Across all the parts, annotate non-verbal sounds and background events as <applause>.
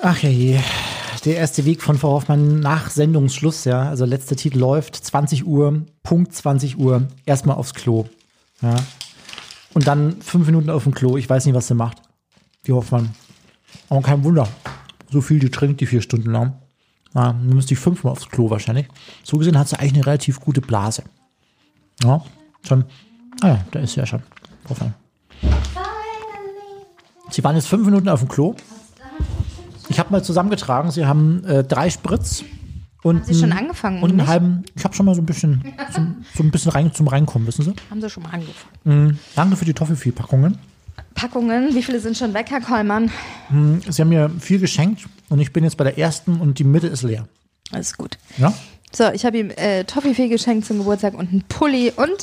Ach ja je. Der erste Weg von Frau Hoffmann nach Sendungsschluss, ja. Also letzter Titel läuft, 20 Uhr, Punkt 20 Uhr, erstmal aufs Klo. Ja. Und dann fünf Minuten auf dem Klo. Ich weiß nicht, was sie macht. Die Hoffmann. Aber kein Wunder. So viel die trinkt, die vier Stunden lang. Ja, dann müsste ich fünfmal aufs Klo wahrscheinlich. So gesehen hat sie eigentlich eine relativ gute Blase. Ja, schon. Ah ja, da ist sie ja schon. Hoffmann. Sie waren jetzt fünf Minuten auf dem Klo. Ich habe mal zusammengetragen, Sie haben äh, drei Spritz und, Sie schon einen- angefangen, und einen halben. Ich habe schon mal so ein bisschen, <laughs> so, so ein bisschen rein, zum Reinkommen, wissen Sie? Haben Sie schon mal angefangen? Danke für die Toffifee-Packungen. Packungen, wie viele sind schon weg, Herr Kollmann? Sie haben mir viel geschenkt und ich bin jetzt bei der ersten und die Mitte ist leer. Alles gut. Ja? So, ich habe ihm äh, Toffifee geschenkt zum Geburtstag und einen Pulli und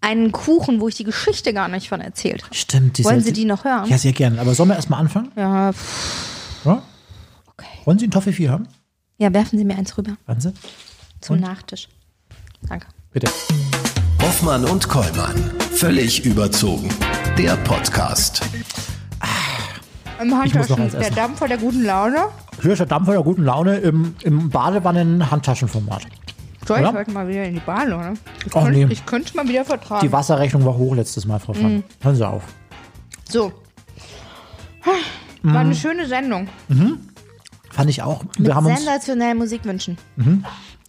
einen Kuchen, wo ich die Geschichte gar nicht von erzählt habe. Stimmt. Wollen diese- Sie die noch hören? Ja, sehr gerne. Aber sollen wir erstmal anfangen? Ja, pff, Ja? Wollen Sie einen Toffifee haben? Ja, werfen Sie mir eins rüber Sie. zum Nachtisch. Danke. Bitte. Hoffmann und Kollmann. Völlig überzogen. Der Podcast. Im muss noch Handtaschen, der. Dampfer der guten Laune. Hier ist der Dampfer der guten Laune im, im Badewannen-Handtaschenformat. Soll ich Ja. heute mal wieder in die Bahn, oder? Ich, könnte, nee. ich könnte mal wieder vertragen. Die Wasserrechnung war hoch letztes Mal, Frau Mhm. Pfann. Hören Sie auf. so. War eine schöne Sendung. Fand ich auch. Mit Wir haben, uns, sensationellen Musikwünschen.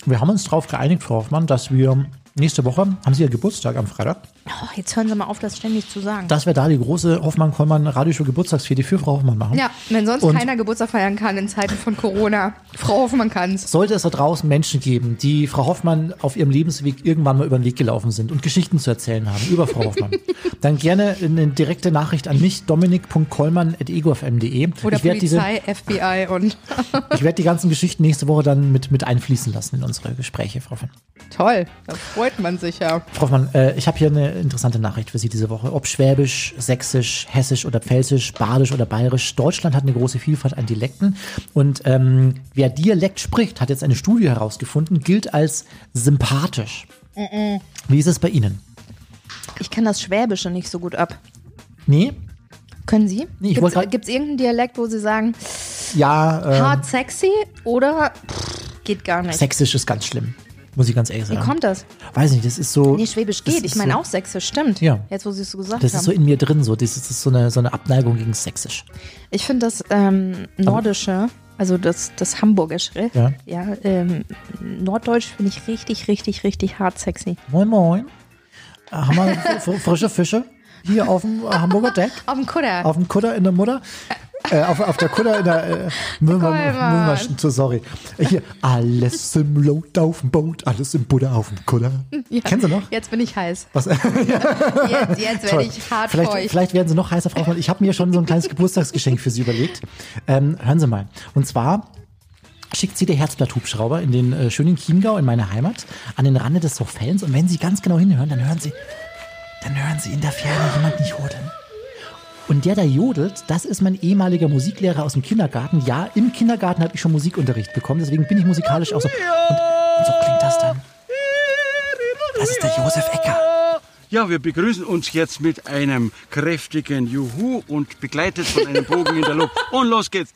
wir haben uns darauf geeinigt, Frau Hoffmann, dass wir nächste Woche, haben Sie ja Geburtstag am Freitag, Oh, jetzt hören Sie mal auf, das ständig zu sagen. dass wir da die große Hoffmann-Kollmann-Radioshow Geburtstagsfete für Frau Hoffmann machen. Ja, wenn sonst Und- keiner Geburtstag feiern kann in Zeiten von Corona. Frau Hoffmann kann's. Sollte es da draußen Menschen geben, die Frau Hoffmann auf ihrem Lebensweg irgendwann mal über den Weg gelaufen sind und Geschichten zu erzählen haben über Frau Hoffmann, <laughs> dann gerne eine direkte Nachricht an mich, dominik.kollmann.egofm.de. Oder ich werde diese, Polizei, FBI und <laughs> ich werde die ganzen Geschichten nächste Woche dann mit, mit einfließen lassen in unsere Gespräche, Frau Hoffmann. toll. Da freut man sich ja. Frau Hoffmann, äh, ich habe hier eine interessante Nachricht für Sie diese Woche. Ob Schwäbisch, Sächsisch, Hessisch oder Pfälzisch, Badisch oder Bayerisch, Deutschland hat eine große Vielfalt an Dialekten. Und ähm, wer Dialekt spricht, hat jetzt eine Studie herausgefunden, gilt als sympathisch. Wie ist es bei Ihnen? Ich kann das Schwäbische nicht so gut ab. Nee? Können Sie? Nee, ich wollte grad- Gibt es irgendeinen Dialekt, wo Sie sagen, Ja, äh, hart sexy oder pff, geht gar nicht? Sächsisch ist ganz schlimm. Muss ich ganz ehrlich Wie sagen. kommt das? Weiß nicht, das ist so. Nee, Schwäbisch das geht. Ich meine so, auch Sächsisch, stimmt. Ja. Jetzt, wo Sie es so gesagt Das haben. ist so in mir drin, so. Das ist, das so, eine, so eine Abneigung gegen Sächsisch. Ich finde das ähm, Nordische, also das, das Hamburgische, Ja. ja ähm, Norddeutsch finde ich richtig, richtig, richtig hart sexy. Moin, moin. Äh, Haben wir fr- frische Fische hier auf dem äh, Hamburger Deck? <laughs> Auf dem Kutter. Auf dem Kutter in der Mutter? Äh, auf, auf der Kutter in der äh, so, sorry. Hier, alles im Lot auf dem Boot, alles im Butter auf dem Kutter. Kennen Sie noch? Jetzt bin ich heiß. Was? <laughs> Jetzt, jetzt Toll. werde ich hart vielleicht, feucht. vielleicht werden Sie noch heißer, Frau. Ich habe mir schon so ein kleines Geburtstagsgeschenk für Sie überlegt. Ähm, hören Sie mal. Und zwar schickt sie der Herzblatthubschrauber in den äh, schönen Chiemgau, in meine Heimat, an den Rande des Sochfellens. Und wenn Sie ganz genau hinhören, dann hören Sie, dann hören Sie in der Ferne jemanden jodeln. Und der da jodelt, das ist mein ehemaliger Musiklehrer aus dem Kindergarten. Ja, im Kindergarten habe ich schon Musikunterricht bekommen, deswegen bin ich musikalisch auch so. Und, und so klingt das dann. Das ist der Josef Ecker. Ja, wir begrüßen uns jetzt mit einem kräftigen Juhu und begleitet von einem Bogen in der Luft. Und los geht's.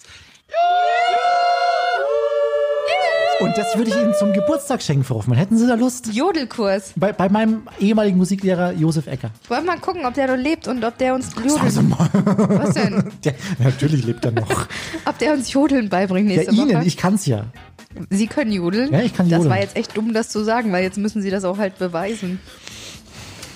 Und das würde ich Ihnen zum Geburtstag schenken, Frau Hoffmann. Hätten Sie da Lust? Jodelkurs. Bei, bei meinem ehemaligen Musiklehrer Josef Ecker. Wollen wir mal gucken, ob der noch lebt und ob der uns Jodeln, mal. was denn? <laughs> Der, natürlich lebt er noch. <laughs> Ob der uns Jodeln beibringt Ja, nächste Ihnen, Woche. ich kann's ja. Sie können jodeln. Ja, ich kann Das jodeln. war jetzt echt dumm, das zu sagen, weil jetzt müssen Sie das auch halt beweisen.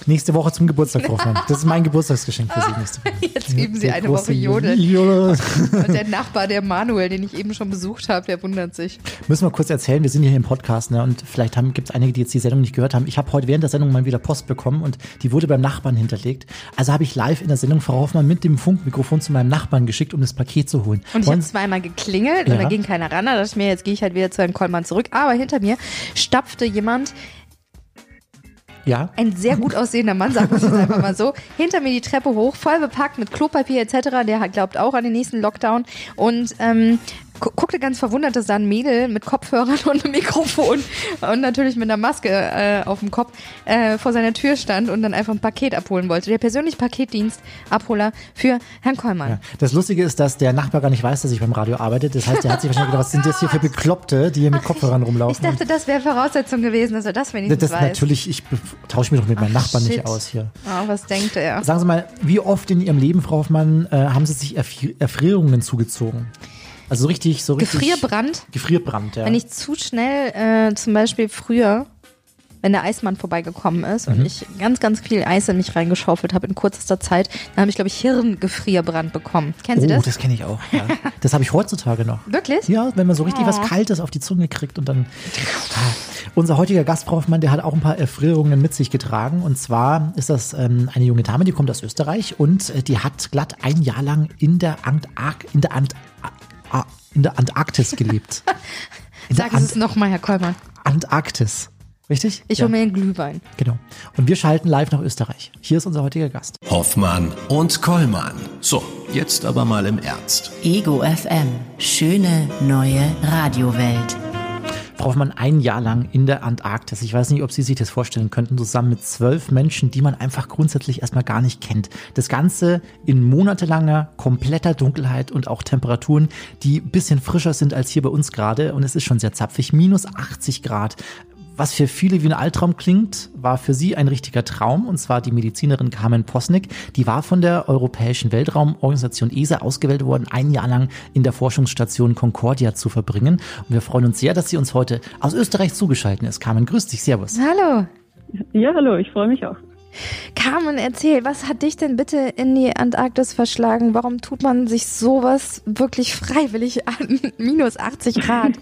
Nächste Woche zum Geburtstag, Hoffmann. Das ist mein Geburtstagsgeschenk für Sie nächste Woche. Jetzt üben Sie eine Woche jodeln. Jodel. Und der Nachbar, der Manuel, den ich eben schon besucht habe, der wundert sich. Müssen wir kurz erzählen, wir sind hier im Podcast ne, und vielleicht gibt es einige, die jetzt die Sendung nicht gehört haben. Ich habe heute während der Sendung mal wieder Post bekommen und die wurde beim Nachbarn hinterlegt. Also habe ich live in der Sendung Frau Hoffmann mit dem Funkmikrofon zu meinem Nachbarn geschickt, um das Paket zu holen. Und ich habe zweimal geklingelt Ja. und da ging keiner ran. Da dachte ich mir, jetzt gehe ich halt wieder zu Herrn Kollmann zurück. Aber hinter mir stapfte jemand, ja, ein sehr gut aussehender Mann, sagen wir es jetzt einfach mal so, <laughs> hinter mir die Treppe hoch, voll bepackt mit Klopapier etc. Der glaubt auch an den nächsten Lockdown. Und ähm, guckte ganz verwundert, dass da ein Mädel mit Kopfhörern <laughs> und einem Mikrofon und natürlich mit einer Maske äh, auf dem Kopf äh, vor seiner Tür stand und dann einfach ein Paket abholen wollte. Der persönliche Paketdienstabholer für Herrn Kollmann. Ja. Das Lustige ist, dass der Nachbar gar nicht weiß, dass ich beim Radio arbeite. Das heißt, er hat sich wahrscheinlich gedacht, was sind das hier für Bekloppte, die hier mit Kopfhörern rumlaufen? Ich dachte, das wäre Voraussetzung gewesen, dass er das wenigstens das weiß. natürlich, ich tausche mich doch mit meinem Ach, Nachbarn nicht shit. aus hier. Oh, was denkt er? Sagen Sie mal, wie oft in Ihrem Leben, Frau Hoffmann, äh, haben Sie sich Erfri Erfrierungen zugezogen? Also so richtig, so richtig. Gefrierbrand? Gefrierbrand, ja. Wenn ich zu schnell, äh, zum Beispiel früher, wenn der Eismann vorbeigekommen ist Mhm. und ich ganz, ganz viel Eis in mich reingeschaufelt habe in kürzester Zeit, dann habe ich, glaube ich, Hirngefrierbrand bekommen. Kennen Sie oh, das? das, kenne ich auch. Ja. Das habe ich heutzutage noch. Wirklich? Ja, wenn man so richtig was Oh. Kaltes auf die Zunge kriegt und dann. Unser heutiger Gast, Frau Hoffmann, der hat auch ein paar Erfrierungen mit sich getragen. Und zwar ist das ähm, eine junge Dame, die kommt aus Österreich und äh, die hat glatt ein Jahr lang in der, Antark in der, Ant in der Antarktis gelebt. <laughs> Sie es nochmal, Herr Kollmann. Antarktis. Richtig? Ich ja, hole mir einen Glühwein. Genau. Und wir schalten live nach Österreich. Hier ist unser heutiger Gast. Hoffmann und Kollmann. So, jetzt aber mal im Ernst. Ego FM. Schöne neue Radiowelt. Frau Hoffmann, ein Jahr lang in der Antarktis. Ich weiß nicht, ob Sie sich das vorstellen könnten, zusammen mit zwölf Menschen, die man einfach grundsätzlich erstmal gar nicht kennt. Das Ganze in monatelanger, kompletter Dunkelheit und auch Temperaturen, die ein bisschen frischer sind als hier bei uns gerade. Und es ist schon sehr zapfig. Minus 80 Grad. Was für viele wie ein Albtraum klingt, war für sie ein richtiger Traum. Und zwar die Medizinerin Carmen Posnick. Die war von der Europäischen Weltraumorganisation ESA ausgewählt worden, ein Jahr lang in der Forschungsstation Concordia zu verbringen. Und wir freuen uns sehr, dass sie uns heute aus Österreich zugeschaltet ist. Carmen, grüß dich. Servus. Hallo. Ja, hallo, ich freue mich auch. Carmen, erzähl, was hat dich denn bitte in die Antarktis verschlagen? Warum tut man sich sowas wirklich freiwillig an? <laughs> Minus 80 Grad.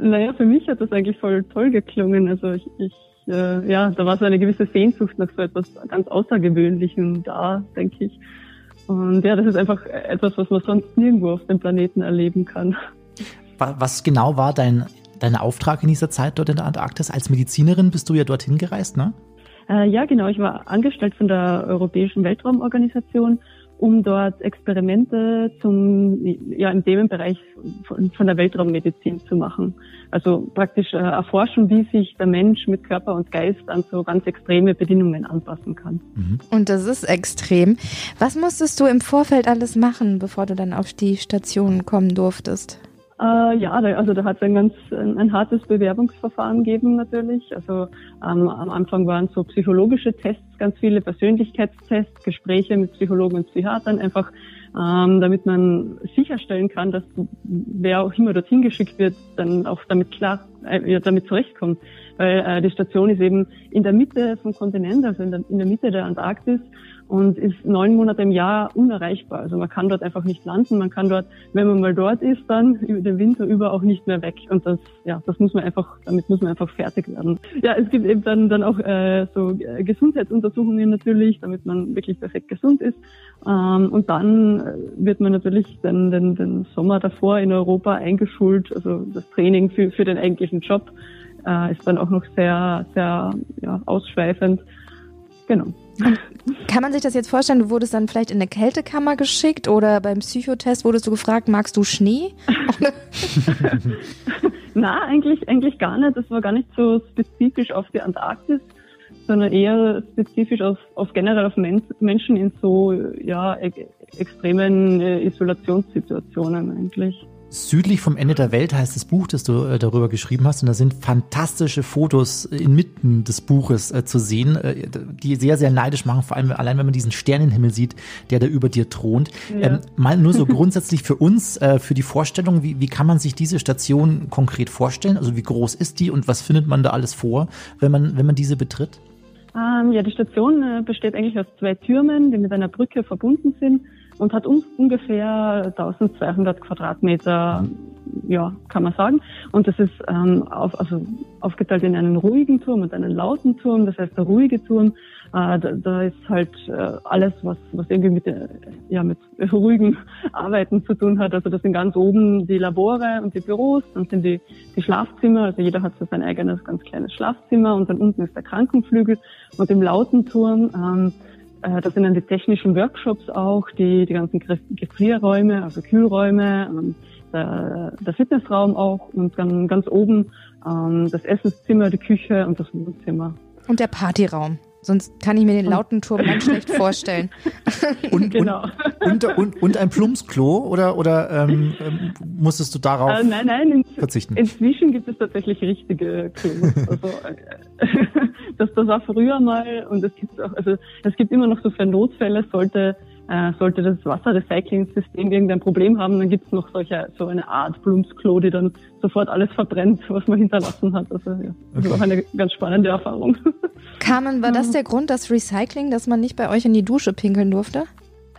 Naja, für mich hat das eigentlich voll toll geklungen. Also ich, ich äh, ja, da war so eine gewisse Sehnsucht nach so etwas ganz Außergewöhnlichem da, denke ich. Und ja, das ist einfach etwas, was man sonst nirgendwo auf dem Planeten erleben kann. Wa- Was genau war dein, dein Auftrag in dieser Zeit dort in der Antarktis? Als Medizinerin bist du ja dorthin gereist, ne? Äh, ja, genau. Ich war angestellt von der Europäischen Weltraumorganisation, um dort Experimente zum, ja, im Themenbereich von, von der Weltraummedizin zu machen. Also praktisch äh, erforschen, wie sich der Mensch mit Körper und Geist an so ganz extreme Bedingungen anpassen kann. Und das ist extrem. Was musstest du im Vorfeld alles machen, bevor du dann auf die Station kommen durftest? Äh, ja, da, also da hat es ein ganz ein, ein hartes Bewerbungsverfahren gegeben natürlich. Also ähm, am Anfang waren so psychologische Tests, ganz viele Persönlichkeitstests, Gespräche mit Psychologen und Psychiatern, einfach ähm, damit man sicherstellen kann, dass wer auch immer dorthin geschickt wird, dann auch damit klar, äh, ja, damit zurechtkommt. Weil äh, die Station ist eben in der Mitte vom Kontinent, also in der, in der Mitte der Antarktis und ist neun Monate im Jahr unerreichbar. Also man kann dort einfach nicht landen. Man kann dort, wenn man mal dort ist, dann über den Winter über auch nicht mehr weg. Und das, ja, das muss man einfach, damit muss man einfach fertig werden. Ja, es gibt eben dann, dann auch äh, so äh, Gesundheitsuntersuchungen natürlich, damit man wirklich perfekt gesund ist. Ähm, und dann äh, wird man natürlich den, den, den Sommer davor in Europa eingeschult. Also das Training für, für den eigentlichen Job äh, ist dann auch noch sehr, sehr ja, ausschweifend. Genau. Kann man sich das jetzt vorstellen, du wurdest dann vielleicht in eine Kältekammer geschickt oder beim Psychotest wurdest du gefragt, magst du Schnee? <laughs> Na, eigentlich, eigentlich gar nicht. Das war gar nicht so spezifisch auf die Antarktis, sondern eher spezifisch auf, auf generell auf Men Menschen in so ja, e extremen äh, Isolationssituationen eigentlich. Südlich vom Ende der Welt heißt das Buch, das du äh, darüber geschrieben hast. Und da sind fantastische Fotos inmitten des Buches äh, zu sehen, äh, die sehr, sehr neidisch machen. Vor allem allein, wenn man diesen Sternenhimmel sieht, der da über dir thront. Ja. Ähm, mal nur so <laughs> grundsätzlich für uns, äh, für die Vorstellung, wie, wie kann man sich diese Station konkret vorstellen? Also wie groß ist die und was findet man da alles vor, wenn man, wenn man diese betritt? Ähm, ja, die Station äh, besteht eigentlich aus zwei Türmen, die mit einer Brücke verbunden sind und hat un ungefähr 1200 Quadratmeter, ja, kann man sagen. Und das ist ähm, auf, also aufgeteilt in einen ruhigen Turm und einen lauten Turm. Das heißt, der ruhige Turm, äh, da, da ist halt äh, alles, was, was irgendwie mit, äh, ja, mit <laughs> ruhigen Arbeiten zu tun hat. Also das sind ganz oben die Labore und die Büros, dann sind die, die Schlafzimmer, also jeder hat so sein eigenes ganz kleines Schlafzimmer und dann unten ist der Krankenflügel und im lauten Turm ähm, äh, da sind dann die technischen Workshops auch, die, die ganzen Gef- Gefrierräume, also Kühlräume, ähm, der, der Fitnessraum auch und dann ganz oben ähm, das Essenszimmer, die Küche und das Wohnzimmer. Und der Partyraum. Sonst kann ich mir den lauten Turm ganz schlecht <laughs> vorstellen. Und, Genau. und, und, und, und ein Plumpsklo oder, oder ähm, ähm, musstest du darauf Äh, nein, nein, in, verzichten? inzwischen gibt es tatsächlich richtige Klos. Also, äh, <laughs> das, das war früher mal und es gibt auch, also es gibt immer noch so für Notfälle, sollte äh, sollte das Wasserrecycling-System irgendein Problem haben, dann gibt es noch solche so eine Art Blumsklo, die dann sofort alles verbrennt, was man hinterlassen hat. Also ja, das war auch eine ganz spannende Erfahrung. <laughs> Carmen, war das der Grund, das Recycling, dass man nicht bei euch in die Dusche pinkeln durfte?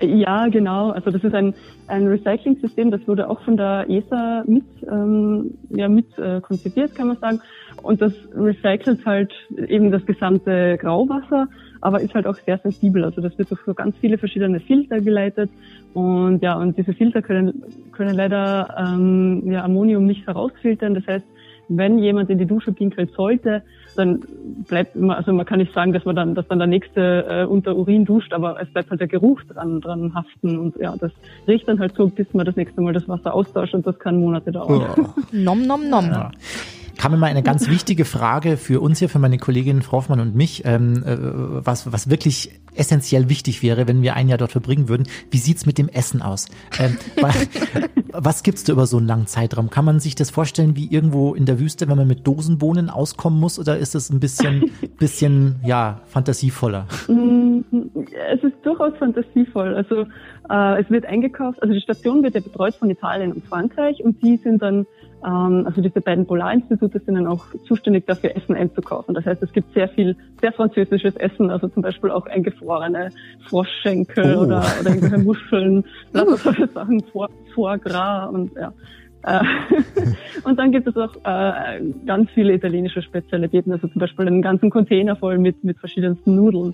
Ja, genau. Also das ist ein, ein Recycling-System, das wurde auch von der ESA mit, ähm, ja, mit äh, konzipiert, kann man sagen. Und das recycelt halt eben das gesamte Grauwasser, aber ist halt auch sehr sensibel. Also das wird durch so ganz viele verschiedene Filter geleitet. Und ja, und diese Filter können, können leider ähm, ja, Ammonium nicht herausfiltern. Das heißt, wenn jemand in die Dusche pinkelt sollte, dann bleibt immer, also man kann nicht sagen, dass man dann, dass dann der nächste äh, unter Urin duscht, aber es bleibt halt der Geruch dran, dran haften und ja, das riecht dann halt so, bis man das nächste Mal das Wasser austauscht und das kann Monate dauern. Oh. Nom, nom, nom. Ja. Kam mal eine ganz wichtige Frage für uns hier, für meine Kollegin Frau Hoffmann und mich, ähm, äh, was, was wirklich essentiell wichtig wäre, wenn wir ein Jahr dort verbringen würden. Wie sieht's mit dem Essen aus? Ähm, wa- <laughs> was gibt's da über so einen langen Zeitraum? Kann man sich das vorstellen wie irgendwo in der Wüste, wenn man mit Dosenbohnen auskommen muss, oder ist es ein bisschen, <laughs> bisschen, ja, fantasievoller? Es ist durchaus fantasievoll. Also äh, es wird eingekauft, also die Station wird ja betreut von Italien und Frankreich und die sind dann, also diese beiden Polarinstitute sind dann auch zuständig dafür, Essen einzukaufen. Das heißt, es gibt sehr viel, sehr französisches Essen, also zum Beispiel auch eingefrorene Froschschenkel Oh. oder, oder irgendwelche Muscheln, <laughs> lauter solche Sachen, Foie, Foie Gras und ja. Äh, <laughs> und dann gibt es auch äh, ganz viele italienische Spezialitäten, also zum Beispiel einen ganzen Container voll mit, mit verschiedensten Nudeln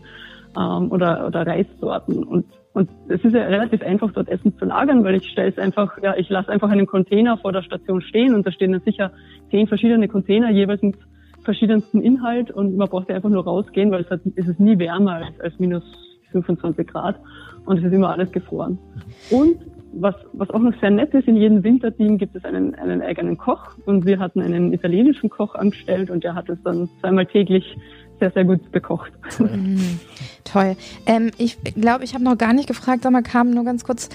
ähm, oder, oder Reissorten. Und, und es ist ja relativ einfach, dort Essen zu lagern, weil ich stelle es einfach, ja, ich lasse einfach einen Container vor der Station stehen und da stehen dann sicher zehn verschiedene Container, jeweils mit verschiedensten Inhalt und man braucht ja einfach nur rausgehen, weil es, hat, es ist nie wärmer als, als minus 25 Grad und es ist immer alles gefroren. Und was, was auch noch sehr nett ist, in jedem Winterteam gibt es einen, einen eigenen Koch und wir hatten einen italienischen Koch angestellt und der hat es dann zweimal täglich sehr, sehr gut bekocht. Toll. Ähm, ich glaube, ich habe noch gar nicht gefragt, sag mal, kam nur ganz kurz,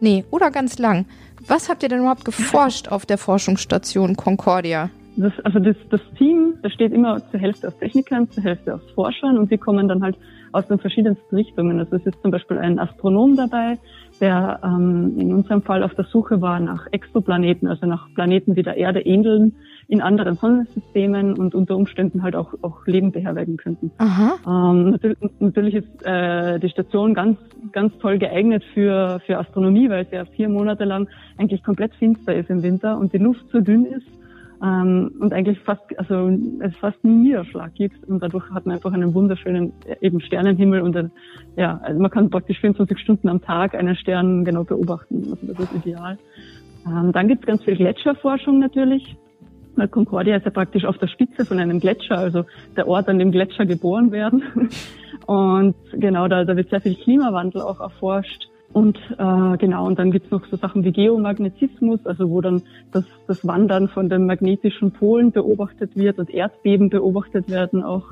nee, oder ganz lang. Was habt ihr denn überhaupt geforscht auf der Forschungsstation Concordia? Das, also das, das Team, das steht immer zur Hälfte aus Technikern, zur Hälfte aus Forschern und die kommen dann halt aus den verschiedensten Richtungen. Also es ist zum Beispiel ein Astronom dabei, der ähm, in unserem Fall auf der Suche war nach Exoplaneten, also nach Planeten, die der Erde ähneln, in anderen Sonnensystemen und unter Umständen halt auch, auch Leben beherbergen könnten. Ähm, natürlich, natürlich ist äh, die Station ganz, ganz toll geeignet für, für Astronomie, weil es ja vier Monate lang eigentlich komplett finster ist im Winter und die Luft so dünn ist ähm, und eigentlich fast, also es fast nie Niederschlag gibt und dadurch hat man einfach einen wunderschönen äh, eben Sternenhimmel und ein, ja, also man kann praktisch 24 Stunden am Tag einen Stern genau beobachten. Also das ist ideal. Ähm, dann gibt es ganz viel Gletscherforschung natürlich. Weil Concordia ist ja praktisch auf der Spitze von einem Gletscher, also der Ort, an dem Gletscher geboren werden. <laughs> Und genau, da, da wird sehr viel Klimawandel auch erforscht. Und äh, genau, und dann gibt's noch so Sachen wie Geomagnetismus, also wo dann das, das Wandern von den magnetischen Polen beobachtet wird und Erdbeben beobachtet werden auch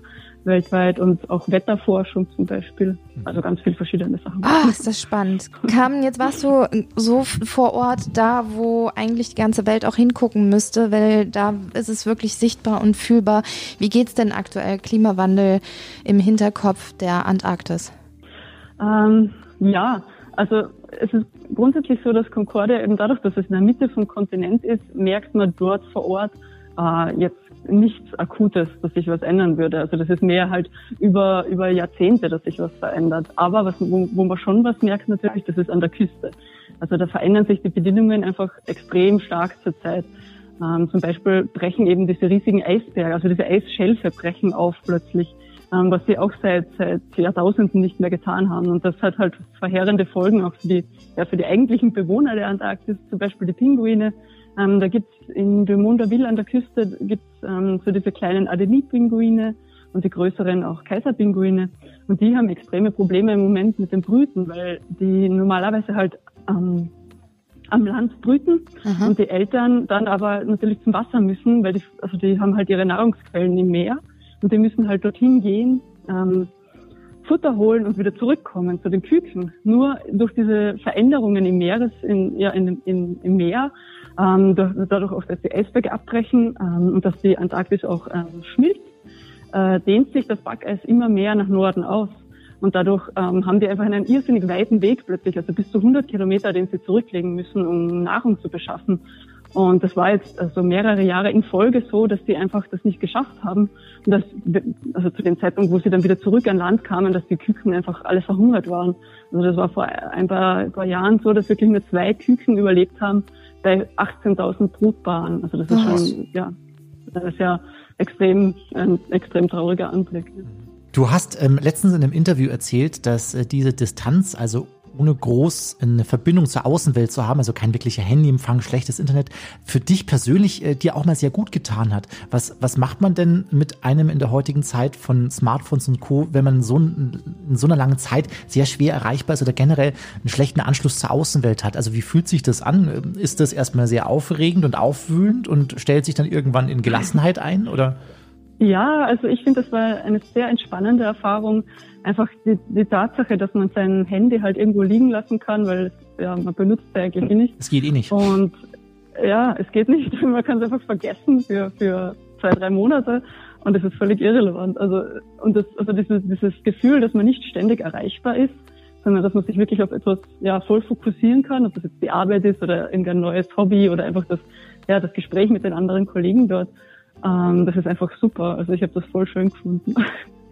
weltweit und auch Wetterforschung zum Beispiel. Also ganz viel verschiedene Sachen. Ah, ist das spannend. Carmen, jetzt warst du so vor Ort da, wo eigentlich die ganze Welt auch hingucken müsste, weil da ist es wirklich sichtbar und fühlbar. Wie geht's denn aktuell Klimawandel im Hinterkopf der Antarktis? Ähm, ja, also es ist grundsätzlich so, dass Concordia eben dadurch, dass es in der Mitte vom Kontinent ist, merkt man dort vor Ort äh, jetzt nichts Akutes, dass sich was ändern würde. Also das ist mehr halt über, über Jahrzehnte, dass sich was verändert. Aber was, wo, wo man schon was merkt natürlich, das ist an der Küste. Also da verändern sich die Bedingungen einfach extrem stark zurzeit. Ähm, zum Beispiel brechen eben diese riesigen Eisberge, also diese Eisschelfe brechen auf plötzlich, was sie auch seit, seit Jahrtausenden nicht mehr getan haben. Und das hat halt verheerende Folgen auch für die, ja, für die eigentlichen Bewohner der Antarktis, zum Beispiel die Pinguine. Ähm, da gibt's in Dumont-d'Urville an der Küste gibt's ähm, so diese kleinen Adelie-Pinguine und die größeren auch Kaiserpinguine. Und die haben extreme Probleme im Moment mit dem Brüten, weil die normalerweise halt ähm, am Land brüten und die Eltern dann aber natürlich zum Wasser müssen, weil die, also die haben halt ihre Nahrungsquellen im Meer und die müssen halt dorthin gehen, ähm, Futter holen und wieder zurückkommen zu den Küken. Nur durch diese Veränderungen im Meeres, in, ja, in, in, im Meer, ähm, dadurch auch, dass die Eisberge abbrechen ähm, und dass die Antarktis auch ähm, schmilzt, äh, dehnt sich das Backeis immer mehr nach Norden aus. Und dadurch ähm, haben die einfach einen irrsinnig weiten Weg plötzlich, also bis zu 100 Kilometer, den sie zurücklegen müssen, um Nahrung zu beschaffen. Und das war jetzt also mehrere Jahre in Folge so, dass die einfach das nicht geschafft haben. Und dass, also zu dem Zeitpunkt, wo sie dann wieder zurück an Land kamen, dass die Küken einfach alle verhungert waren. Also das war vor ein paar, ein paar Jahren so, dass wirklich nur zwei Küken überlebt haben bei 18.000 Brutbaren. Also das ist schon, ja, das ist ja extrem, ein extrem trauriger Anblick. Du hast ähm, letztens in einem Interview erzählt, dass äh, diese Distanz, also ohne groß eine Verbindung zur Außenwelt zu haben, also kein wirklicher Handyempfang, schlechtes Internet, für dich persönlich äh, dir auch mal sehr gut getan hat. Was, was macht man denn mit einem in der heutigen Zeit von Smartphones und Co., wenn man so in so einer langen Zeit sehr schwer erreichbar ist oder generell einen schlechten Anschluss zur Außenwelt hat? Also wie fühlt sich das an? Ist das erstmal sehr aufregend und aufwühlend und stellt sich dann irgendwann in Gelassenheit ein oder? Ja, also ich finde, das war eine sehr entspannende Erfahrung. Einfach die, die Tatsache, dass man sein Handy halt irgendwo liegen lassen kann, weil ja, man benutzt es eigentlich eh nicht. Es geht eh nicht. Und ja, es geht nicht. <laughs> Man kann es einfach vergessen für, für zwei, drei Monate und es ist völlig irrelevant. Also, und das, also dieses, dieses Gefühl, dass man nicht ständig erreichbar ist, sondern dass man sich wirklich auf etwas ja, voll fokussieren kann, ob das jetzt die Arbeit ist oder irgendein neues Hobby oder einfach das, ja, das Gespräch mit den anderen Kollegen dort. Ähm, das ist einfach super. Also ich habe das voll schön gefunden.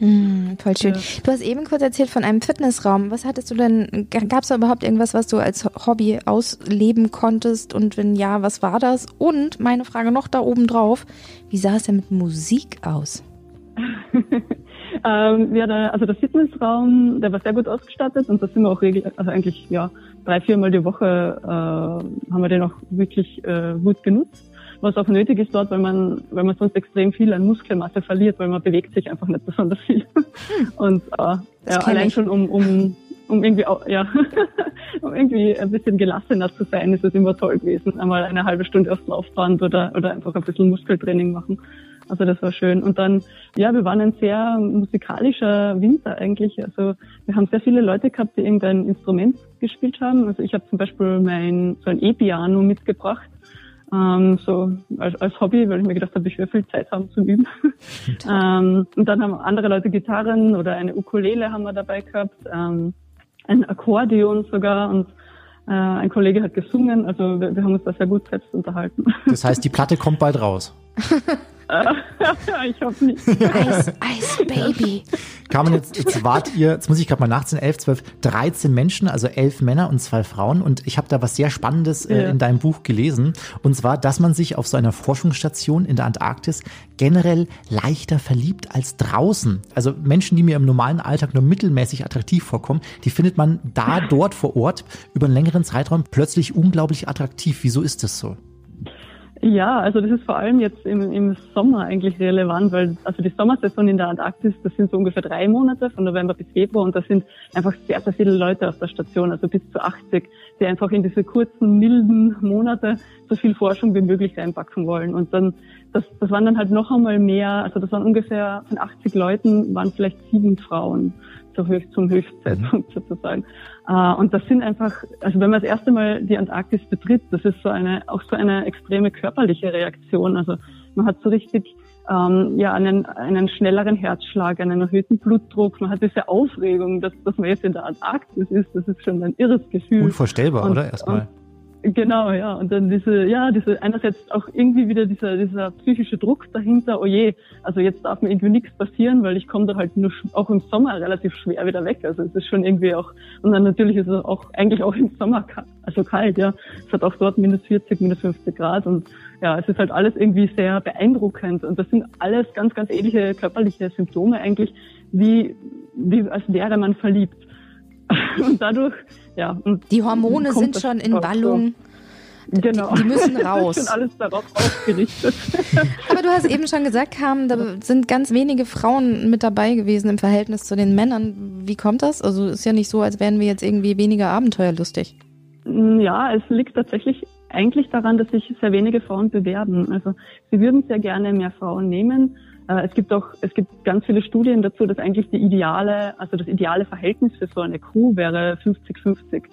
Mm, voll schön. Ja. Du hast eben kurz erzählt von einem Fitnessraum. Was hattest du denn, gab es da überhaupt irgendwas, was du als Hobby ausleben konntest? Und wenn ja, was war das? Und meine Frage noch da oben drauf, wie sah es denn mit Musik aus? <laughs> ähm, ja, der, also der Fitnessraum, der war sehr gut ausgestattet und da sind wir auch regelmäßig, also eigentlich ja drei, viermal die Woche äh, haben wir den auch wirklich äh, gut genutzt was auch nötig ist dort, weil man, weil man sonst extrem viel an Muskelmasse verliert, weil man bewegt sich einfach nicht besonders viel. Hm. Und äh, ja, allein ich. schon um, um, um irgendwie auch, ja, <laughs> um irgendwie ein bisschen gelassener zu sein, ist es immer toll gewesen. Einmal eine halbe Stunde aufs Laufband oder, oder einfach ein bisschen Muskeltraining machen. Also das war schön. Und dann, ja, wir waren ein sehr musikalischer Winter eigentlich. Also wir haben sehr viele Leute gehabt, die irgendein Instrument gespielt haben. Also ich habe zum Beispiel mein so ein E-Piano mitgebracht ähm, so als, als Hobby, weil ich mir gedacht habe, ich werde viel Zeit haben zum Üben. <laughs> ähm, und dann haben andere Leute Gitarren oder eine Ukulele haben wir dabei gehabt, ähm, ein Akkordeon sogar und äh, ein Kollege hat gesungen, also wir, wir haben uns da sehr gut selbst unterhalten. Das heißt, die Platte kommt bald raus. <laughs> <laughs> ich hoffe nicht. Ice, Ice Baby. Carmen, jetzt, jetzt wart ihr, jetzt muss ich gerade mal nachzählen, 11, 12, 13 Menschen, also 11 Männer und zwei Frauen. Und ich habe da was sehr Spannendes äh, ja. in deinem Buch gelesen. Und zwar, dass man sich auf so einer Forschungsstation in der Antarktis generell leichter verliebt als draußen. Also Menschen, die mir im normalen Alltag nur mittelmäßig attraktiv vorkommen, die findet man da, dort vor Ort über einen längeren Zeitraum plötzlich unglaublich attraktiv. Wieso ist das so? Ja, also das ist vor allem jetzt im, im Sommer eigentlich relevant, weil also die Sommersaison in der Antarktis, das sind so ungefähr drei Monate, von November bis Februar und da sind einfach sehr, sehr viele Leute auf der Station, also bis zu 80, die einfach in diese kurzen, milden Monate so viel Forschung wie möglich reinpacken wollen. Und dann, das, das waren dann halt noch einmal mehr, also das waren ungefähr von 80 Leuten, waren vielleicht sieben Frauen zur Höch zum Höchstzeitpunkt mhm. <laughs> sozusagen. Äh, und das sind einfach, also wenn man das erste Mal die Antarktis betritt, das ist so eine, auch so eine extreme körperliche Reaktion. Also man hat so richtig ähm, ja einen, einen schnelleren Herzschlag, einen erhöhten Blutdruck, man hat diese Aufregung, dass, dass man jetzt in der Antarktis ist, das ist schon ein irres Gefühl. Unvorstellbar, und, oder? Erstmal. Und, Genau, ja. Und dann diese, ja, diese, einerseits auch irgendwie wieder dieser, dieser psychische Druck dahinter, oh je, also jetzt darf mir irgendwie nichts passieren, weil ich komme da halt nur auch im Sommer relativ schwer wieder weg. Also es ist schon irgendwie auch, und dann natürlich ist es auch eigentlich auch im Sommer also kalt, ja. Es hat auch dort minus 40, minus 50 Grad und ja, es ist halt alles irgendwie sehr beeindruckend. Und das sind alles ganz, ganz ähnliche körperliche Symptome eigentlich, wie, wie als wäre man verliebt. Und dadurch ja. Die Hormone sind schon in Wallung. Genau. Die, die müssen <laughs> raus. schon alles darauf ausgerichtet. <laughs> Aber du hast eben schon gesagt, Carmen, da sind ganz wenige Frauen mit dabei gewesen im Verhältnis zu den Männern. Wie kommt das? Also ist ja nicht so, als wären wir jetzt irgendwie weniger abenteuerlustig. Ja, es liegt tatsächlich eigentlich daran, dass sich sehr wenige Frauen bewerben. Also sie würden sehr gerne mehr Frauen nehmen. Äh, es gibt auch, es gibt ganz viele Studien dazu, dass eigentlich die ideale, also das ideale Verhältnis für so eine Crew wäre 50-50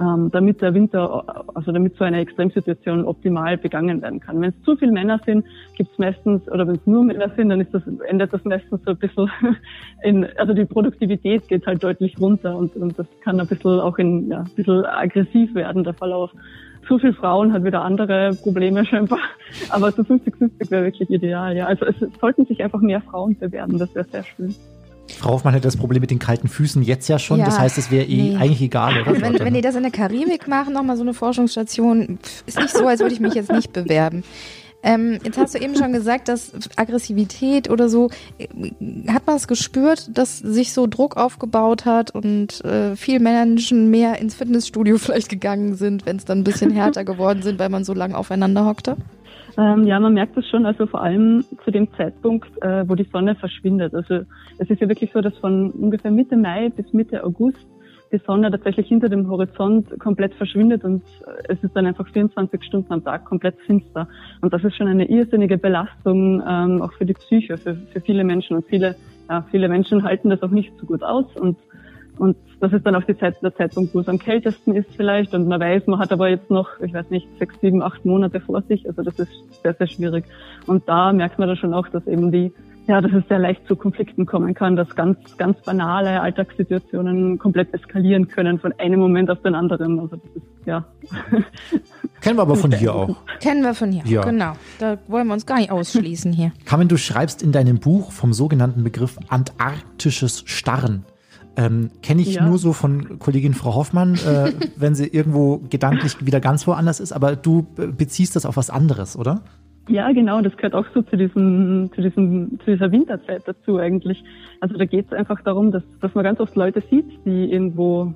ähm, damit der Winter, also damit so eine Extremsituation optimal begangen werden kann. Wenn es zu viele Männer sind, gibt es meistens, oder wenn es nur Männer sind, dann ist das, endet das meistens so ein bisschen <laughs> in, also die Produktivität geht halt deutlich runter und, und das kann ein bisschen auch in, ja, ein bisschen aggressiv werden, der Verlauf. Zu viele Frauen hat wieder andere Probleme scheinbar. Aber so 50-50 wäre wirklich ideal, ja. Also es, es sollten sich einfach mehr Frauen bewerben, das wäre sehr schön. Frau Hoffmann hätte das Problem mit den kalten Füßen jetzt ja schon. Ja, das heißt, es wäre eh nee. eigentlich egal, oder? Wenn, wenn die das in der Karibik machen, nochmal so eine Forschungsstation, ist nicht so, als würde ich mich jetzt nicht bewerben. Ähm, jetzt hast du eben schon gesagt, dass Aggressivität oder so, äh, hat man es gespürt, dass sich so Druck aufgebaut hat und äh, viele Menschen mehr ins Fitnessstudio <laughs> vielleicht gegangen sind, wenn es dann ein bisschen härter <laughs> geworden sind, weil man so lange aufeinander hockte? Ähm, ja, man merkt das schon, also vor allem zu dem Zeitpunkt, äh, wo die Sonne verschwindet. Also es ist ja wirklich so, dass von ungefähr Mitte Mai bis Mitte August die Sonne tatsächlich hinter dem Horizont komplett verschwindet und es ist dann einfach 24 Stunden am Tag komplett finster. Und das ist schon eine irrsinnige Belastung, ähm, auch für die Psyche, für, für viele Menschen. Und viele, ja, viele Menschen halten das auch nicht so gut aus und und das ist dann auch die Zeit, der Zeitpunkt, wo es am kältesten ist vielleicht. Und man weiß, man hat aber jetzt noch, ich weiß nicht, sechs, sieben, acht Monate vor sich. Also das ist sehr, sehr schwierig. Und da merkt man dann schon auch, dass eben die, ja, dass es sehr leicht zu Konflikten kommen kann, dass ganz, ganz banale Alltagssituationen komplett eskalieren können von einem Moment auf den anderen. Also das ist, ja. <laughs> Kennen wir aber von hier auch. Kennen wir von hier, ja. genau. Da wollen wir uns gar nicht ausschließen hier. <laughs> Carmen, du schreibst in deinem Buch vom sogenannten Begriff antarktisches Starren. Ähm, Kenne ich ja. nur so von Kollegin Frau Hoffmann, äh, <laughs> wenn sie irgendwo gedanklich wieder ganz woanders ist, aber du beziehst das auf was anderes, oder? Ja, genau, das gehört auch so zu diesem, zu diesem, zu dieser Winterzeit dazu eigentlich. Also da geht es einfach darum, dass, dass man ganz oft Leute sieht, die irgendwo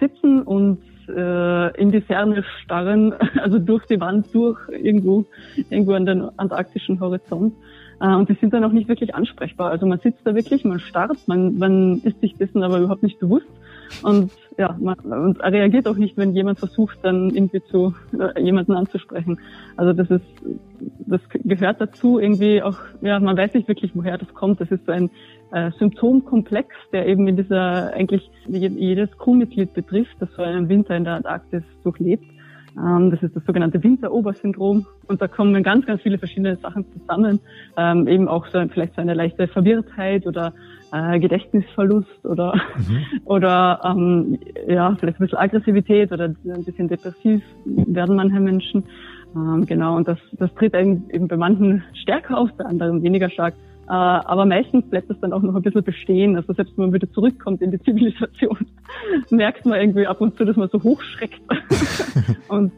sitzen und äh, in die Ferne starren, <laughs> also durch die Wand durch, irgendwo, irgendwo an den antarktischen Horizont. Äh, und die sind dann auch nicht wirklich ansprechbar. Also man sitzt da wirklich, man starrt, man, man ist sich dessen aber überhaupt nicht bewusst. Und ja, man reagiert auch nicht, wenn jemand versucht, dann irgendwie zu äh, jemanden anzusprechen. Also das ist, das gehört dazu irgendwie auch, ja, man weiß nicht wirklich, woher das kommt. Das ist so ein äh, Symptomkomplex, der eben in dieser eigentlich jedes Crewmitglied betrifft, das so einen Winter in der Antarktis durchlebt. Ähm, das ist das sogenannte Winterobersyndrom. Und da kommen ganz, ganz viele verschiedene Sachen zusammen. Ähm, eben auch so vielleicht so eine leichte Verwirrtheit oder äh, Gedächtnisverlust oder, mhm. <laughs> oder ähm, ja, vielleicht ein bisschen Aggressivität oder ein bisschen depressiv werden manche Menschen. Ähm, genau, und das, das tritt eben bei manchen stärker auf, bei anderen weniger stark. Äh, aber meistens bleibt es dann auch noch ein bisschen bestehen. Also selbst wenn man wieder zurückkommt in die Zivilisation, <laughs> merkt man irgendwie ab und zu, dass man so hochschreckt. <laughs> und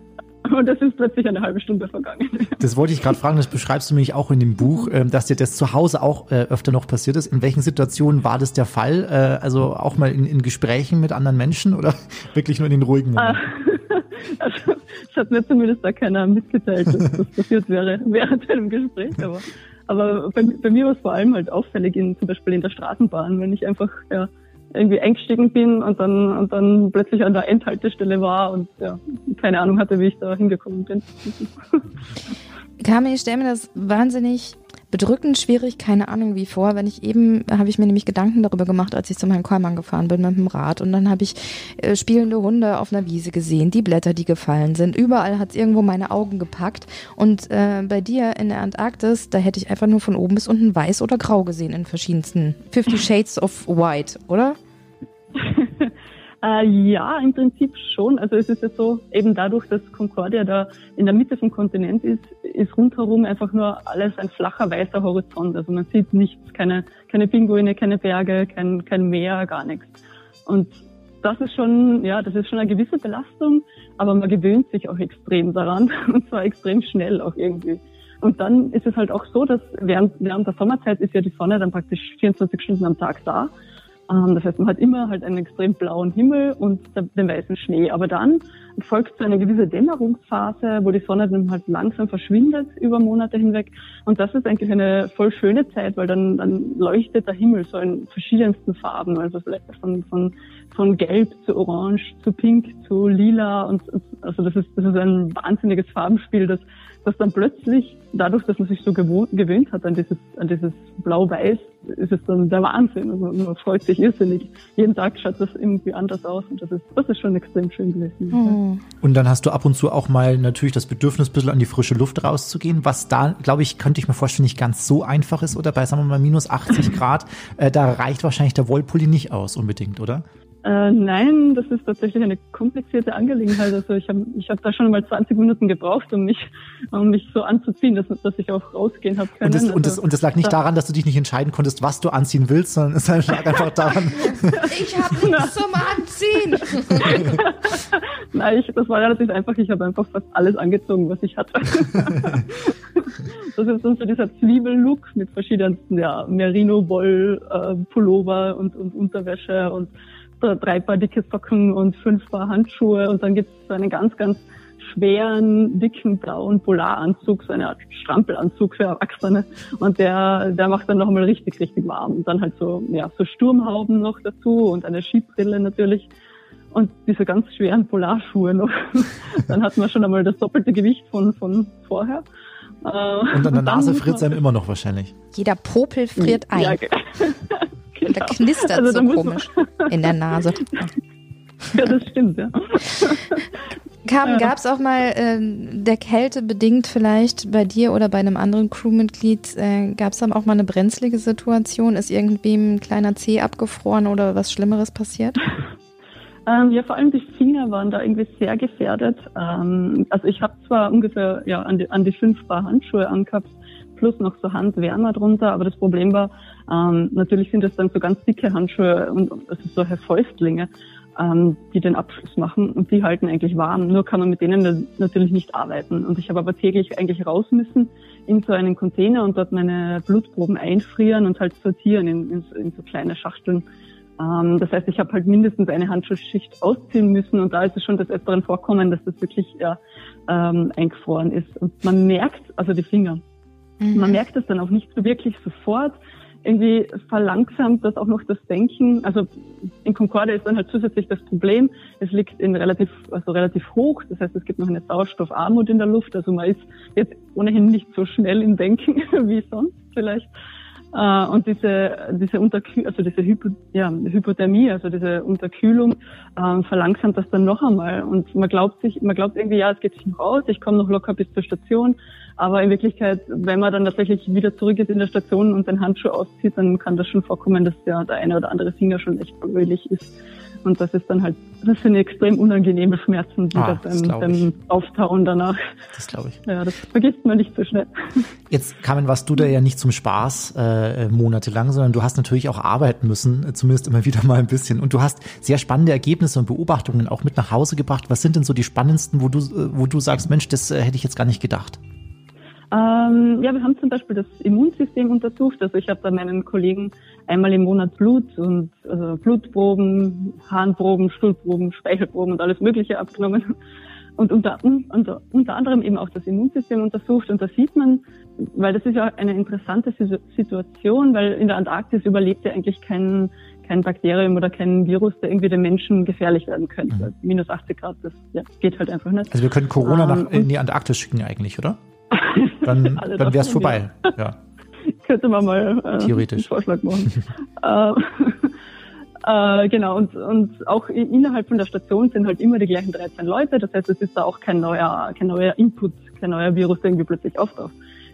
<laughs> und das ist plötzlich eine halbe Stunde vergangen. <laughs> Das wollte ich gerade fragen, das beschreibst du nämlich auch in dem Buch, ähm, dass dir das zu Hause auch äh, öfter noch passiert ist. In welchen Situationen war das der Fall? Äh, also auch mal in, in Gesprächen mit anderen Menschen oder <laughs> wirklich nur in den ruhigen Momenten? Also, es hat mir zumindest da keiner mitgeteilt, dass das passiert wäre während einem Gespräch, aber aber bei, bei mir war es vor allem halt auffällig, in, zum Beispiel in der Straßenbahn, wenn ich einfach ja, irgendwie eingestiegen bin und dann, und dann plötzlich an der Endhaltestelle war und ja, keine Ahnung hatte, wie ich da hingekommen bin. Carmen, ich stelle mir das wahnsinnig bedrückend schwierig, keine Ahnung wie vor. Wenn ich eben, habe ich mir nämlich Gedanken darüber gemacht, als ich zu meinem Kollmann gefahren bin mit dem Rad und dann habe ich äh, spielende Hunde auf einer Wiese gesehen, die Blätter, die gefallen sind. Überall hat es irgendwo meine Augen gepackt und äh, bei dir in der Antarktis, da hätte ich einfach nur von oben bis unten weiß oder grau gesehen in verschiedensten Fifty Shades of White, oder? <laughs> Äh, ja, im Prinzip schon. Also es ist ja so, eben dadurch, dass Concordia da in der Mitte vom Kontinent ist, ist rundherum einfach nur alles ein flacher weißer Horizont. Also man sieht nichts, keine, keine Pinguine, keine Berge, kein, kein Meer, gar nichts. Und das ist schon, ja, das ist schon eine gewisse Belastung, aber man gewöhnt sich auch extrem daran <laughs> und zwar extrem schnell auch irgendwie. Und dann ist es halt auch so, dass während, während der Sommerzeit ist ja die Sonne dann praktisch 24 Stunden am Tag da das heißt, man hat immer halt einen extrem blauen Himmel und den weißen Schnee. Aber dann folgt so eine gewisse Dämmerungsphase, wo die Sonne dann halt langsam verschwindet über Monate hinweg. Und das ist eigentlich eine voll schöne Zeit, weil dann, dann leuchtet der Himmel so in verschiedensten Farben. Also vielleicht von, von, von gelb zu orange zu pink zu lila. Und, also das ist, das ist ein wahnsinniges Farbenspiel, das dass dann plötzlich, dadurch, dass man sich so gewohnt, gewöhnt hat an dieses, an dieses Blau-Weiß, ist es dann der Wahnsinn. Also man freut sich irrsinnig. Jeden Tag schaut das irgendwie anders aus und das ist, das ist schon extrem schön gewesen. Mhm. Und dann hast du ab und zu auch mal natürlich das Bedürfnis, ein bisschen an die frische Luft rauszugehen, was da, glaube ich, könnte ich mir vorstellen, nicht ganz so einfach ist oder bei, sagen wir mal, minus 80 <laughs> Grad, äh, da reicht wahrscheinlich der Wollpulli nicht aus unbedingt, oder? Äh, nein, das ist tatsächlich eine komplizierte Angelegenheit. Also ich habe ich hab da schon mal 20 Minuten gebraucht, um mich, um mich so anzuziehen, dass, dass ich auch rausgehen habe können. Und das, also, und, das, und das lag nicht da, daran, dass du dich nicht entscheiden konntest, was du anziehen willst, sondern es lag einfach daran. <laughs> ich habe nichts zum Anziehen. <laughs> nein, ich, das war relativ einfach. Ich habe einfach fast alles angezogen, was ich hatte. <laughs> das ist so dieser Zwiebellook mit verschiedensten ja, Merino-Woll, äh, Pullover und, und Unterwäsche und drei Paar dicke Socken und fünf Paar Handschuhe und dann gibt es so einen ganz, ganz schweren, dicken, blauen Polaranzug, so eine Art Strampelanzug für Erwachsene. Und der, der macht dann nochmal richtig, richtig warm. Und dann halt so, ja, so Sturmhauben noch dazu und eine Skibrille natürlich. Und diese ganz schweren Polarschuhe noch. <laughs> dann hat man schon einmal das doppelte Gewicht von, von vorher. Und an der Nase friert es einem immer noch wahrscheinlich. Jeder Popel friert ein. Ja, <laughs> Genau. Da knistert also, so komisch in der Nase. Ja, das stimmt, ja. Carmen, ja. gab es auch mal äh, der Kälte bedingt vielleicht bei dir oder bei einem anderen Crewmitglied, äh, gab es dann auch mal eine brenzlige Situation? Ist irgendwem ein kleiner Zeh abgefroren oder was Schlimmeres passiert? Ähm, ja, vor allem die Finger waren da irgendwie sehr gefährdet. Ähm, also ich habe zwar ungefähr ja an die, an die fünf Paar Handschuhe angehabt, plus noch so Handwärmer drunter. Aber das Problem war, ähm, natürlich sind das dann so ganz dicke Handschuhe und also solche Fäustlinge, ähm, die den Abschluss machen und die halten eigentlich warm. Nur kann man mit denen natürlich nicht arbeiten. Und ich habe aber täglich eigentlich raus müssen in so einen Container und dort meine Blutproben einfrieren und halt sortieren in, in, in so kleine Schachteln. Ähm, das heißt, ich habe halt mindestens eine Handschuhschicht ausziehen müssen und da ist es schon das Öfteren vorkommen, dass das wirklich ja, ähm, eingefroren ist. Und man merkt, also die Finger, Mhm. Man merkt es dann auch nicht so wirklich sofort. Irgendwie verlangsamt das auch noch das Denken. Also in Concorde ist dann halt zusätzlich das Problem, es liegt in relativ, also relativ hoch. Das heißt, es gibt noch eine Sauerstoffarmut in der Luft. Also man ist jetzt ohnehin nicht so schnell im Denken <laughs> wie sonst vielleicht. Äh, und diese, diese Unterkühlung, also diese Hypo, ja, Hypothermie, also diese Unterkühlung, äh, verlangsamt das dann noch einmal. Und man glaubt sich, man glaubt irgendwie, ja, es geht sich noch aus, ich komme noch locker bis zur Station. Aber in Wirklichkeit, wenn man dann tatsächlich wieder zurück ist in der Station und den Handschuh auszieht, dann kann das schon vorkommen, dass der, der eine oder andere Finger schon echt brölig ist. Und das ist dann halt, das sind extrem unangenehme Schmerzen, die ah, beim, beim Auftauen danach. Das glaube ich. Ja, das vergisst man nicht so schnell. Jetzt, Carmen, warst du da ja nicht zum Spaß äh, monatelang, sondern du hast natürlich auch arbeiten müssen, zumindest immer wieder mal ein bisschen. Und du hast sehr spannende Ergebnisse und Beobachtungen auch mit nach Hause gebracht. Was sind denn so die spannendsten, wo du, äh, wo du sagst, Mensch, das äh, hätte ich jetzt gar nicht gedacht? Ähm, ja, wir haben zum Beispiel das Immunsystem untersucht. Also ich habe da meinen Kollegen einmal im Monat Blut und also Blutproben, Harnproben, Stuhlproben, Speichelproben und alles Mögliche abgenommen und unter, unter, unter anderem eben auch das Immunsystem untersucht. Und da sieht man, weil das ist ja eine interessante Situation, weil in der Antarktis überlebt ja eigentlich kein, kein Bakterium oder kein Virus, der irgendwie den Menschen gefährlich werden könnte. Mhm. Minus 80 Grad, das ja, geht halt einfach nicht. Also wir können Corona ähm, nach, in die Antarktis schicken eigentlich, oder? <laughs> Dann, <laughs> dann wäre es vorbei. Ja. Könnte <laughs> man mal äh, Theoretisch. einen Vorschlag machen. äh, <laughs> äh, genau, und, und auch innerhalb von der Station sind halt immer die gleichen 13 Leute. Das heißt, es ist da auch kein neuer, kein neuer Input, kein neuer Virus, der irgendwie plötzlich auftaucht.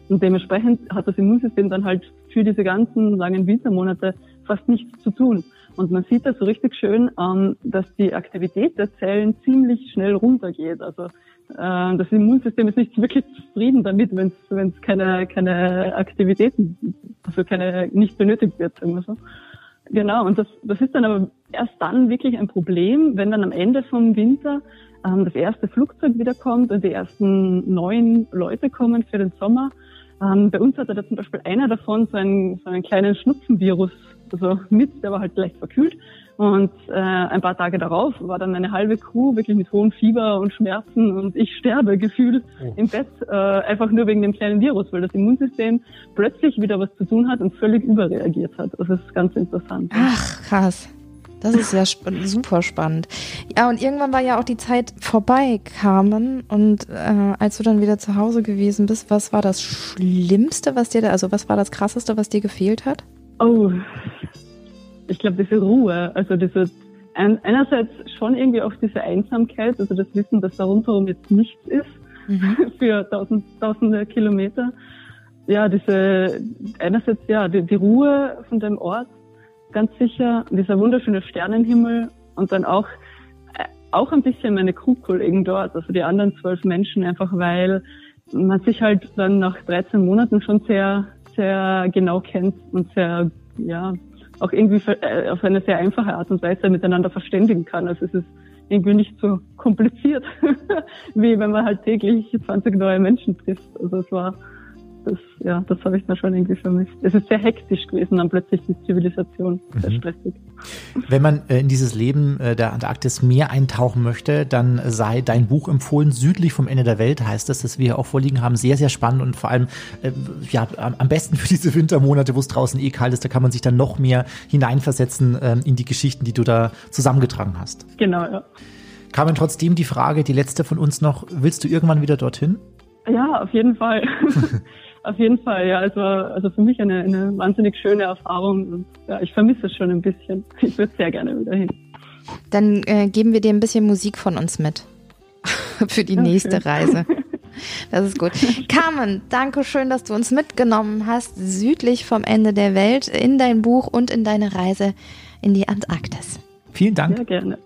Und dementsprechend hat das Immunsystem dann halt für diese ganzen langen Wintermonate fast nichts zu tun. Und man sieht da so richtig schön, ähm, dass die Aktivität der Zellen ziemlich schnell runtergeht. Also das Immunsystem ist nicht wirklich zufrieden damit, wenn es keine, keine Aktivitäten, also keine nicht benötigt wird, wir so. Genau, und das, das ist dann aber erst dann wirklich ein Problem, wenn dann am Ende vom Winter ähm, das erste Flugzeug wiederkommt und die ersten neuen Leute kommen für den Sommer Ähm, bei uns hatte da zum Beispiel einer davon so einen, so einen kleinen Schnupfenvirus also mit, der war halt leicht verkühlt. Und äh, ein paar Tage darauf war dann eine halbe Crew wirklich mit hohem Fieber und Schmerzen und ich sterbe gefühlt Oh. im Bett, äh, einfach nur wegen dem kleinen Virus, weil das Immunsystem plötzlich wieder was zu tun hat und völlig überreagiert hat. Das ist ganz interessant. Ach, krass. Das ist ja sp <laughs> super spannend. Ja, und irgendwann war ja auch die Zeit vorbei, Carmen. Und äh, als du dann wieder zu Hause gewesen bist, was war das Schlimmste, was dir da, also was war das Krasseste, was dir gefehlt hat? Oh, ich glaube, diese Ruhe, also diese ein, einerseits schon irgendwie auch diese Einsamkeit, also das Wissen, dass da rundherum jetzt nichts ist <laughs> für tausend, tausende Kilometer. Ja, diese einerseits ja die, die Ruhe von dem Ort, ganz sicher, dieser wunderschöne Sternenhimmel und dann auch äh, auch ein bisschen meine Crewkollegen dort, also die anderen zwölf Menschen, einfach weil man sich halt dann nach 13 Monaten schon sehr, sehr genau kennt und sehr, ja, auch irgendwie äh, auf eine sehr einfache Art und Weise miteinander verständigen kann. Also es ist irgendwie nicht so kompliziert, <laughs> wie wenn man halt täglich 20 neue Menschen trifft. Also es war, das, ja, das habe ich da schon irgendwie vermisst. Es ist sehr hektisch gewesen, dann plötzlich die Zivilisation, sehr stressig. Wenn man äh, in dieses Leben äh, der Antarktis mehr eintauchen möchte, dann sei dein Buch empfohlen. Südlich vom Ende der Welt heißt es, das wir hier auch vorliegen haben. Sehr, sehr spannend und vor allem äh, ja, am besten für diese Wintermonate, wo es draußen eh kalt ist. Da kann man sich dann noch mehr hineinversetzen ähm, in die Geschichten, die du da zusammengetragen hast. Genau, ja. Carmen, trotzdem die Frage, die letzte von uns noch. Willst du irgendwann wieder dorthin? Ja, auf jeden Fall. <laughs> auf jeden Fall, ja. Also, also für mich eine, eine wahnsinnig schöne Erfahrung und ja, ich vermisse es schon ein bisschen. <laughs> Ich würde sehr gerne wieder hin. Dann äh, geben wir dir ein bisschen Musik von uns mit. <laughs> Für die Ja, nächste. Reise. <laughs> Das ist gut. Carmen, danke schön, dass du uns mitgenommen hast, südlich vom Ende der Welt, in dein Buch und in deine Reise in die Antarktis. Vielen Dank. Sehr gerne.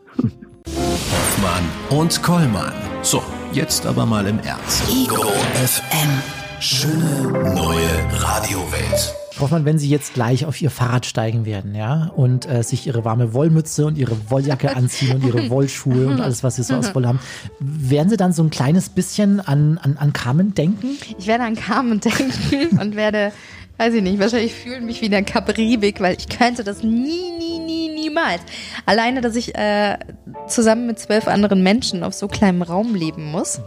Hoffmann und Kollmann. So, jetzt aber mal im Ernst. Ego FM. Schöne neue Radiowelt. Hoffmann, wenn Sie jetzt gleich auf Ihr Fahrrad steigen werden, ja, und äh, sich Ihre warme Wollmütze und Ihre Wolljacke anziehen und Ihre <laughs> Wollschuhe und alles, was Sie so aus Wolle haben, werden Sie dann so ein kleines bisschen an, an, an Carmen denken? Ich werde an Carmen <laughs> denken und werde, weiß ich nicht, wahrscheinlich fühlen mich wie der Karibik, weil ich könnte das nie, nie, nie, niemals. Alleine, dass ich äh, zusammen mit zwölf anderen Menschen auf so kleinem Raum leben muss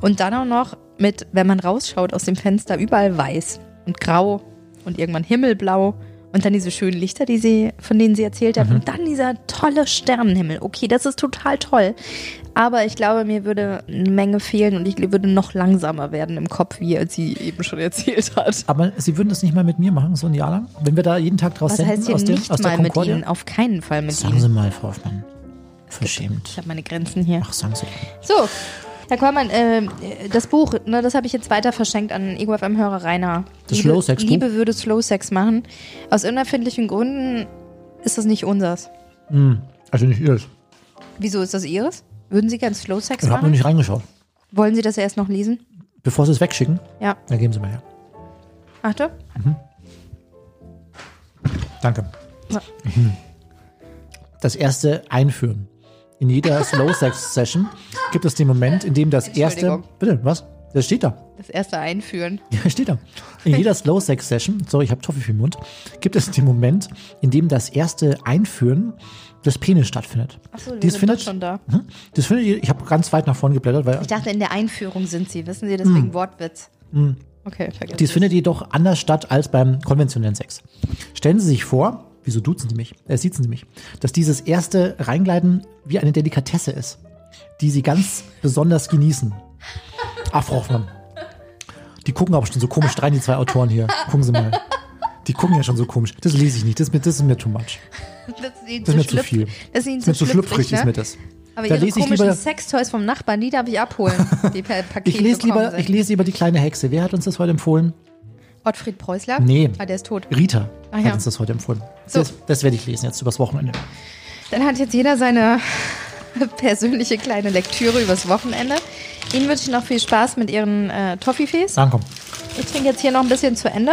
und dann auch noch mit, wenn man rausschaut aus dem Fenster, überall weiß und grau und irgendwann himmelblau und dann diese schönen Lichter, die sie, von denen sie erzählt hat und dann dieser tolle Sternenhimmel. Okay, das ist total toll. Aber ich glaube, mir würde eine Menge fehlen und ich würde noch langsamer werden im Kopf, wie sie eben schon erzählt hat. Aber Sie würden das nicht mal mit mir machen, so ein Jahr lang? Wenn wir da jeden Tag draus Was senden heißt hier aus, dem, nicht aus mal mit ihnen? Auf keinen Fall mit Sagen ihnen. Sie mal, Frau Hoffmann. Verschämt. Ich habe meine Grenzen hier. Ach, sagen Sie. So, Herr Kollmann, äh, das Buch, ne, das habe ich jetzt weiter verschenkt an Ego FM-Hörer Rainer. Das Liebe, Slow Sex Buch? Liebe würde Slow Sex machen. Aus unerfindlichen Gründen ist das nicht unsers. Also nicht Ihres. Wieso ist das Ihres? Würden Sie gern Slow Sex Ich habe noch machen? nicht reingeschaut. Wollen Sie das erst noch lesen? Bevor Sie es wegschicken, Ja. dann geben Sie mal her. Achte. Danke. Ja. Das erste Einführen. In jeder Slow Sex Session gibt es den Moment, in dem das erste. Bitte, was? Das steht da. Das erste Einführen. <laughs> Ja, steht da. In jeder Slow Sex Session, sorry, ich habe Toffee im Mund, gibt es den Moment, in dem das erste Einführen des Penis stattfindet. Achso, sind findet, schon da. Mhm. Das findet ihr, ich habe ganz weit nach vorne geblättert, weil Ich dachte, in der Einführung sind Sie. Wissen Sie, deswegen Wortwitz. Okay, vergessen. Dies findet jedoch anders statt als beim konventionellen Sex. Stellen Sie sich vor, wieso duzen Sie mich, äh, siezen Sie mich, dass dieses erste Reingleiten wie eine Delikatesse ist, die Sie ganz besonders genießen. Ach, Frau Hoffmann. Die gucken aber schon so komisch rein, die zwei Autoren hier. Gucken Sie mal. Die gucken ja schon so komisch. Das lese ich nicht. Das ist mir, das ist mir too much. Das ist Ihnen Das ist mir zu viel. Das ist Ihnen zu zu schlüpfrig, ne? ist mir das. Aber Da Ihre lese ich komischen Sextoys vom Nachbarn, die darf ich abholen, die <laughs> per Paket Ich lese, lieber, sind. ich lese lieber die kleine Hexe. Wer hat uns das heute empfohlen? Ottfried Preußler? Nee. Ah, der ist tot. Rita Ah, ja. hat uns das heute empfohlen. So. Das, das werde ich lesen jetzt übers Wochenende. Dann hat jetzt jeder seine <laughs> persönliche kleine Lektüre übers Wochenende. Ihnen wünsche ich noch viel Spaß mit Ihren äh, Toffifees. Dann komm. Ich trinke jetzt hier noch ein bisschen zu Ende.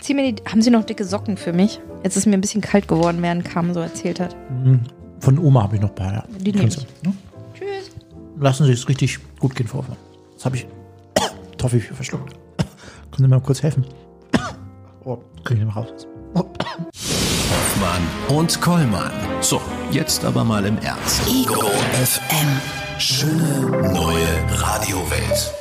Zieh mir die, haben Sie noch dicke Socken für mich? Jetzt ist mir ein bisschen kalt geworden, während Carmen so erzählt hat. Von Oma habe ich noch ein paar. Ja. Die nehme ich. ne? Tschüss. Lassen Sie es richtig gut gehen, Frau Hoffmann. Jetzt habe ich <coughs> Toffee verschluckt. Können Sie mir mal kurz helfen? <coughs> Oh, krieg ich nicht mehr raus. Hoffmann und Kollmann. So, jetzt aber mal im Ernst. Ego FM. Schöne neue Radiowelt.